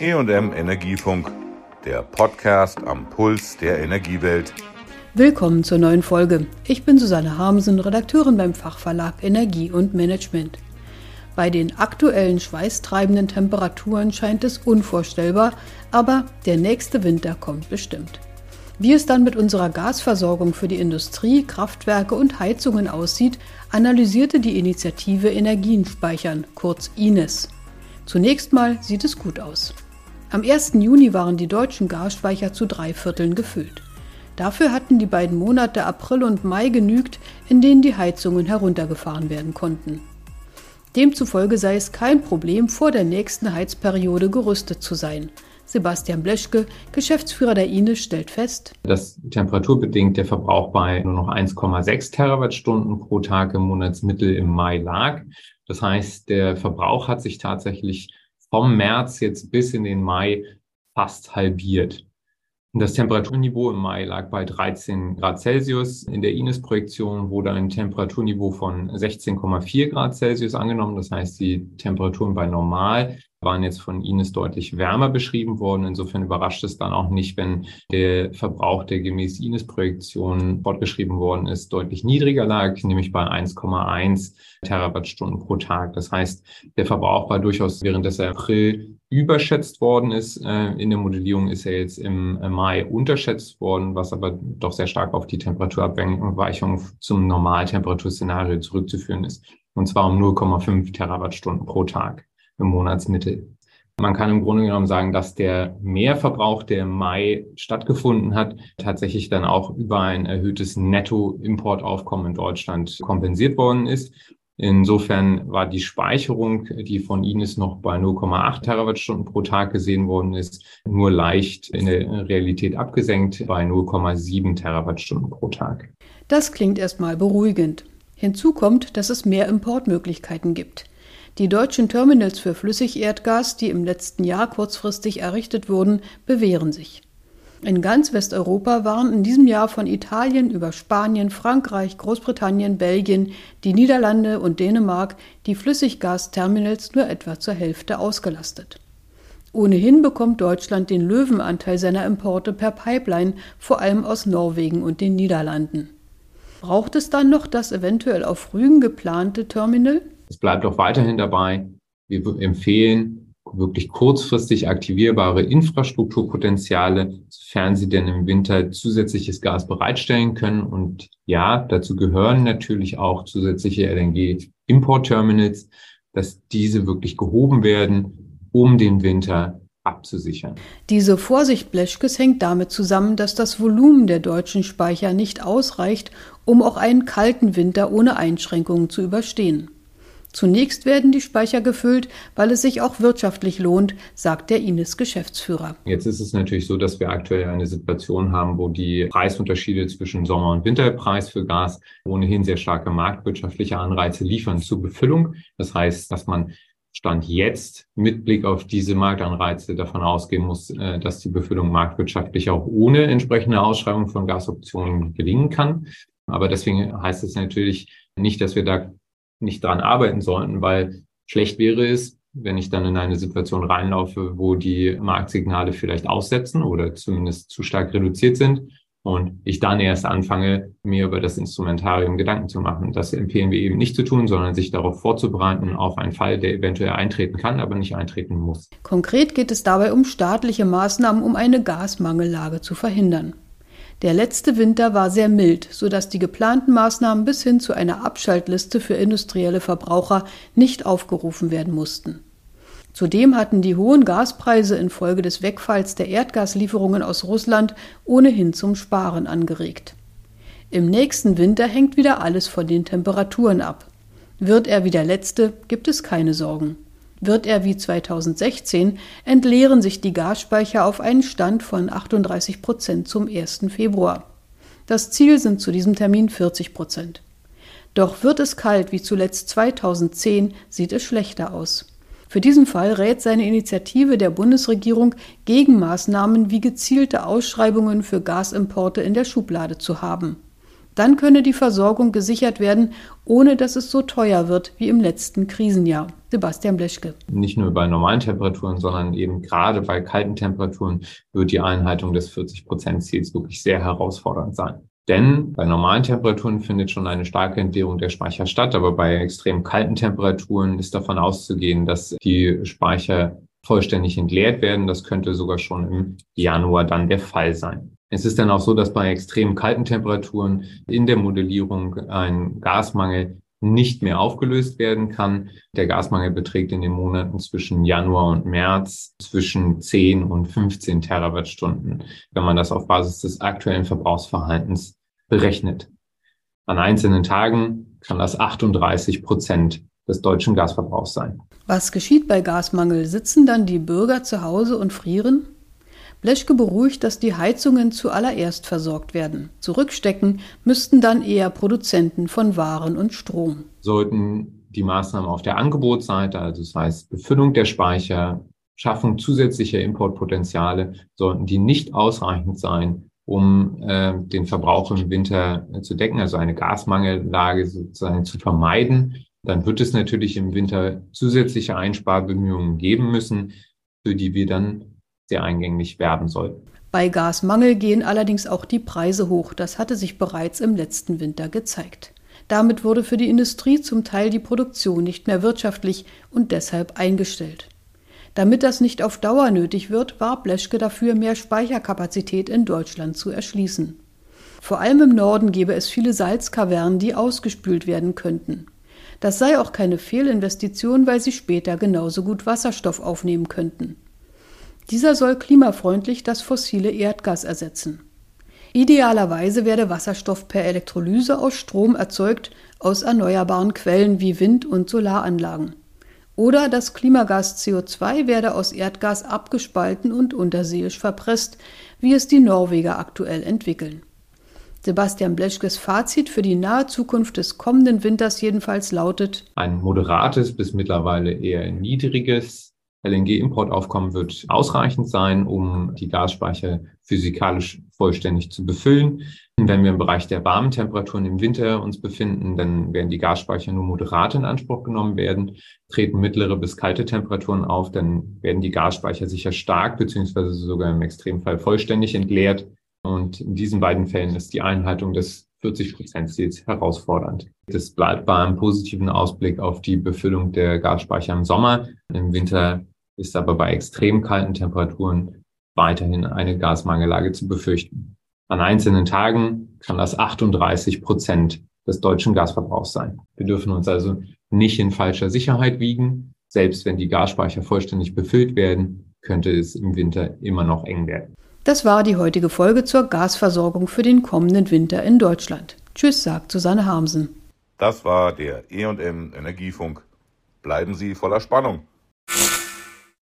EM Energiefunk, der Podcast am Puls der Energiewelt. Willkommen zur neuen Folge. Ich bin Susanne Harmsen, Redakteurin beim Fachverlag Energie und Management. Bei den aktuellen schweißtreibenden Temperaturen scheint es unvorstellbar, aber der nächste Winter kommt bestimmt. Wie es dann mit unserer Gasversorgung für die Industrie, Kraftwerke und Heizungen aussieht, analysierte die Initiative Energien speichern, kurz INES. Zunächst mal sieht es gut aus. Am 1. Juni waren die deutschen Gasspeicher zu drei Vierteln gefüllt. Dafür hatten die beiden Monate April und Mai genügt, in denen die Heizungen heruntergefahren werden konnten. Demzufolge sei es kein Problem, vor der nächsten Heizperiode gerüstet zu sein. Sebastian Bleschke, Geschäftsführer der INES, stellt fest, dass temperaturbedingt der Verbrauch bei nur noch 1,6 Terawattstunden pro Tag im Monatsmittel im Mai lag. Das heißt, der Verbrauch hat sich tatsächlich vom März jetzt bis in den Mai fast halbiert. Das Temperaturniveau im Mai lag bei 13 Grad Celsius. In der INES-Projektion wurde ein Temperaturniveau von 16,4 Grad Celsius angenommen. Das heißt, die Temperaturen bei normal waren jetzt von Ines deutlich wärmer beschrieben worden. Insofern überrascht es dann auch nicht, wenn der Verbrauch, der gemäß Ines-Projektion fortgeschrieben worden ist, deutlich niedriger lag, nämlich bei 1,1 Terawattstunden pro Tag. Das heißt, der Verbrauch war durchaus während des April überschätzt worden ist. Äh, in der Modellierung ist er jetzt im Mai unterschätzt worden, was aber doch sehr stark auf die Temperaturabweichung zum Normaltemperaturszenario zurückzuführen ist. Und zwar um 0,5 Terawattstunden pro Tag im Monatsmittel. Man kann im Grunde genommen sagen, dass der Mehrverbrauch, der im Mai stattgefunden hat, tatsächlich dann auch über ein erhöhtes Nettoimportaufkommen in Deutschland kompensiert worden ist. Insofern war die Speicherung, die von Ines noch bei 0,8 Terawattstunden pro Tag gesehen worden ist, nur leicht in der Realität abgesenkt bei 0,7 Terawattstunden pro Tag. Das klingt erstmal beruhigend. Hinzu kommt, dass es mehr Importmöglichkeiten gibt. Die deutschen Terminals für Flüssigerdgas, die im letzten Jahr kurzfristig errichtet wurden, bewähren sich. In ganz Westeuropa waren in diesem Jahr von Italien über Spanien, Frankreich, Großbritannien, Belgien, die Niederlande und Dänemark die Flüssiggasterminals nur etwa zur Hälfte ausgelastet. Ohnehin bekommt Deutschland den Löwenanteil seiner Importe per Pipeline, vor allem aus Norwegen und den Niederlanden. Braucht es dann noch das eventuell auf Rügen geplante Terminal? Es bleibt auch weiterhin dabei. Wir empfehlen wirklich kurzfristig aktivierbare Infrastrukturpotenziale, sofern sie denn im Winter zusätzliches Gas bereitstellen können. Und ja, dazu gehören natürlich auch zusätzliche LNG-Importterminals, dass diese wirklich gehoben werden, um den Winter abzusichern. Diese Vorsicht Bleschkes hängt damit zusammen, dass das Volumen der deutschen Speicher nicht ausreicht, um auch einen kalten Winter ohne Einschränkungen zu überstehen. Zunächst werden die Speicher gefüllt, weil es sich auch wirtschaftlich lohnt, sagt der Ines Geschäftsführer. Jetzt ist es natürlich so, dass wir aktuell eine Situation haben, wo die Preisunterschiede zwischen Sommer- und Winterpreis für Gas ohnehin sehr starke marktwirtschaftliche Anreize liefern zur Befüllung. Das heißt, dass man Stand jetzt mit Blick auf diese Marktanreize davon ausgehen muss, äh, dass die Befüllung marktwirtschaftlich auch ohne entsprechende Ausschreibung von Gasoptionen gelingen kann. Aber deswegen heißt es natürlich nicht, dass wir da nicht dran arbeiten sollten, weil schlecht wäre es, wenn ich dann in eine Situation reinlaufe, wo die Marktsignale vielleicht aussetzen oder zumindest zu stark reduziert sind und ich dann erst anfange, mir über das Instrumentarium Gedanken zu machen. Das empfehlen wir eben nicht zu tun, sondern sich darauf vorzubereiten auf einen Fall, der eventuell eintreten kann, aber nicht eintreten muss. Konkret geht es dabei um staatliche Maßnahmen, um eine Gasmangellage zu verhindern. Der letzte Winter war sehr mild, sodass die geplanten Maßnahmen bis hin zu einer Abschaltliste für industrielle Verbraucher nicht aufgerufen werden mussten. Zudem hatten die hohen Gaspreise infolge des Wegfalls der Erdgaslieferungen aus Russland ohnehin zum Sparen angeregt. Im nächsten Winter hängt wieder alles von den Temperaturen ab. Wird er wie der letzte, gibt es keine Sorgen. Wird er wie 2016, entleeren sich die Gasspeicher auf einen Stand von 38 Prozent zum 1. Februar. Das Ziel sind zu diesem Termin 40 Prozent. Doch wird es kalt wie zuletzt 2010, sieht es schlechter aus. Für diesen Fall rät seine Initiative der Bundesregierung, Gegenmaßnahmen wie gezielte Ausschreibungen für Gasimporte in der Schublade zu haben. Dann könne die Versorgung gesichert werden, ohne dass es so teuer wird wie im letzten Krisenjahr. Sebastian Bleschke. Nicht nur bei normalen Temperaturen, sondern eben gerade bei kalten Temperaturen wird die Einhaltung des 40-Prozent-Ziels wirklich sehr herausfordernd sein. Denn bei normalen Temperaturen findet schon eine starke Entleerung der Speicher statt, aber bei extrem kalten Temperaturen ist davon auszugehen, dass die Speicher vollständig entleert werden. Das könnte sogar schon im Januar dann der Fall sein. Es ist dann auch so, dass bei extrem kalten Temperaturen in der Modellierung ein Gasmangel nicht mehr aufgelöst werden kann. Der Gasmangel beträgt in den Monaten zwischen Januar und März zwischen 10 und 15 Terawattstunden, wenn man das auf Basis des aktuellen Verbrauchsverhaltens berechnet. An einzelnen Tagen kann das 38 Prozent des deutschen Gasverbrauchs sein. Was geschieht bei Gasmangel? Sitzen dann die Bürger zu Hause und frieren? Bleschke beruhigt, dass die Heizungen zuallererst versorgt werden. Zurückstecken müssten dann eher Produzenten von Waren und Strom. Sollten die Maßnahmen auf der Angebotsseite, also das heißt Befüllung der Speicher, Schaffung zusätzlicher Importpotenziale, sollten die nicht ausreichend sein, um äh, den Verbrauch im Winter äh, zu decken, also eine Gasmangellage sozusagen zu vermeiden, dann wird es natürlich im Winter zusätzliche Einsparbemühungen geben müssen, für die wir dann sehr eingänglich werden sollten. Bei Gasmangel gehen allerdings auch die Preise hoch. Das hatte sich bereits im letzten Winter gezeigt. Damit wurde für die Industrie zum Teil die Produktion nicht mehr wirtschaftlich und deshalb eingestellt. Damit das nicht auf Dauer nötig wird, war Bleschke dafür, mehr Speicherkapazität in Deutschland zu erschließen. Vor allem im Norden gäbe es viele Salzkavernen, die ausgespült werden könnten. Das sei auch keine Fehlinvestition, weil sie später genauso gut Wasserstoff aufnehmen könnten. Dieser soll klimafreundlich das fossile Erdgas ersetzen. Idealerweise werde Wasserstoff per Elektrolyse aus Strom erzeugt aus erneuerbaren Quellen wie Wind- und Solaranlagen. Oder das Klimagas CO2 werde aus Erdgas abgespalten und unterseeisch verpresst, wie es die Norweger aktuell entwickeln. Sebastian Bleschkes Fazit für die nahe Zukunft des kommenden Winters jedenfalls lautet ein moderates bis mittlerweile eher niedriges LNG-Importaufkommen wird ausreichend sein, um die Gasspeicher physikalisch vollständig zu befüllen. Wenn wir im Bereich der warmen Temperaturen im Winter uns befinden, dann werden die Gasspeicher nur moderat in Anspruch genommen werden. Treten mittlere bis kalte Temperaturen auf, dann werden die Gasspeicher sicher stark beziehungsweise sogar im Extremfall vollständig entleert. Und in diesen beiden Fällen ist die Einhaltung des 40 Prozent Ziels herausfordernd. Das bleibt bei einem positiven Ausblick auf die Befüllung der Gasspeicher im Sommer. Im Winter ist aber bei extrem kalten Temperaturen weiterhin eine Gasmangellage zu befürchten. An einzelnen Tagen kann das 38 Prozent des deutschen Gasverbrauchs sein. Wir dürfen uns also nicht in falscher Sicherheit wiegen. Selbst wenn die Gasspeicher vollständig befüllt werden, könnte es im Winter immer noch eng werden. Das war die heutige Folge zur Gasversorgung für den kommenden Winter in Deutschland. Tschüss, sagt Susanne Harmsen. Das war der EM Energiefunk. Bleiben Sie voller Spannung.